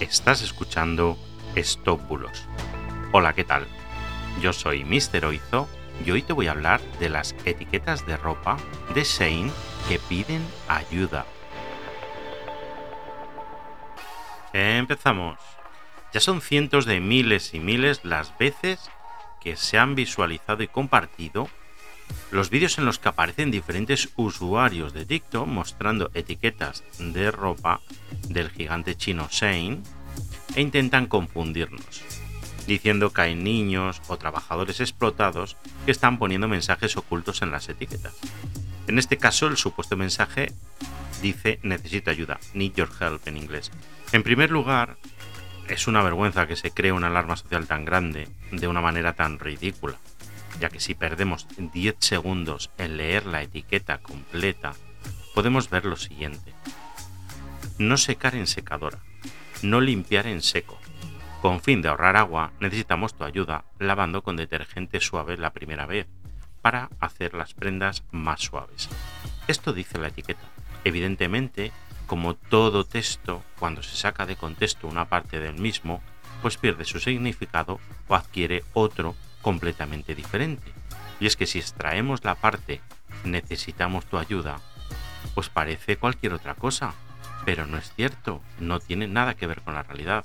Estás escuchando Estóbulos. Hola, ¿qué tal? Yo soy Mr. Oizo y hoy te voy a hablar de las etiquetas de ropa de Shane que piden ayuda. Empezamos. Ya son cientos de miles y miles las veces que se han visualizado y compartido los vídeos en los que aparecen diferentes usuarios de TikTok mostrando etiquetas de ropa del gigante chino Shane e intentan confundirnos, diciendo que hay niños o trabajadores explotados que están poniendo mensajes ocultos en las etiquetas. En este caso, el supuesto mensaje dice necesito ayuda, need your help en inglés. En primer lugar, es una vergüenza que se cree una alarma social tan grande de una manera tan ridícula, ya que si perdemos 10 segundos en leer la etiqueta completa, podemos ver lo siguiente. No secar en secadora, no limpiar en seco. Con fin de ahorrar agua, necesitamos tu ayuda lavando con detergente suave la primera vez, para hacer las prendas más suaves. Esto dice la etiqueta. Evidentemente, como todo texto, cuando se saca de contexto una parte del mismo, pues pierde su significado o adquiere otro completamente diferente. Y es que si extraemos la parte necesitamos tu ayuda, pues parece cualquier otra cosa, pero no es cierto, no tiene nada que ver con la realidad.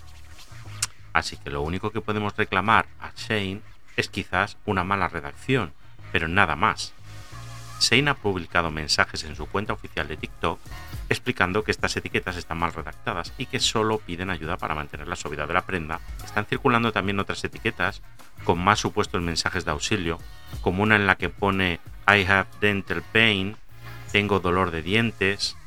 Así que lo único que podemos reclamar a Shane es quizás una mala redacción, pero nada más. Shane ha publicado mensajes en su cuenta oficial de TikTok explicando que estas etiquetas están mal redactadas y que solo piden ayuda para mantener la suavidad de la prenda. Están circulando también otras etiquetas con más supuestos mensajes de auxilio, como una en la que pone I have dental pain, tengo dolor de dientes,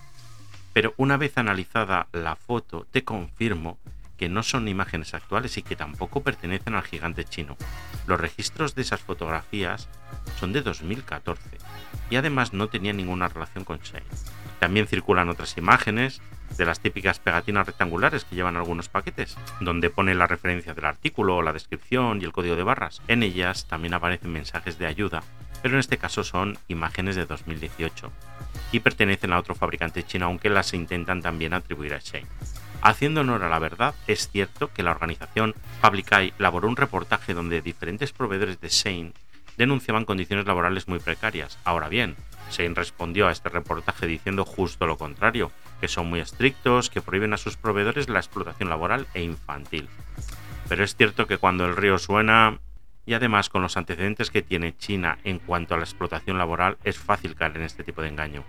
pero una vez analizada la foto te confirmo que no son imágenes actuales y que tampoco pertenecen al gigante chino. Los registros de esas fotografías son de 2014 y además no tenían ninguna relación con Shane. También circulan otras imágenes de las típicas pegatinas rectangulares que llevan algunos paquetes, donde pone la referencia del artículo, la descripción y el código de barras. En ellas también aparecen mensajes de ayuda, pero en este caso son imágenes de 2018 y pertenecen a otro fabricante chino, aunque las intentan también atribuir a Shane. Haciendo honor a la verdad, es cierto que la organización Public Eye elaboró un reportaje donde diferentes proveedores de Shane denunciaban condiciones laborales muy precarias. Ahora bien, Shane respondió a este reportaje diciendo justo lo contrario, que son muy estrictos, que prohíben a sus proveedores la explotación laboral e infantil. Pero es cierto que cuando el río suena, y además con los antecedentes que tiene China en cuanto a la explotación laboral, es fácil caer en este tipo de engaño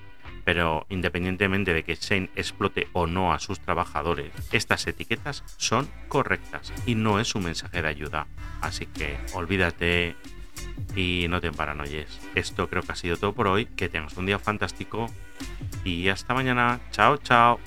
pero independientemente de que Shane explote o no a sus trabajadores, estas etiquetas son correctas y no es un mensaje de ayuda. Así que olvídate y no te paranoies. Esto creo que ha sido todo por hoy. Que tengas un día fantástico y hasta mañana. Chao, chao.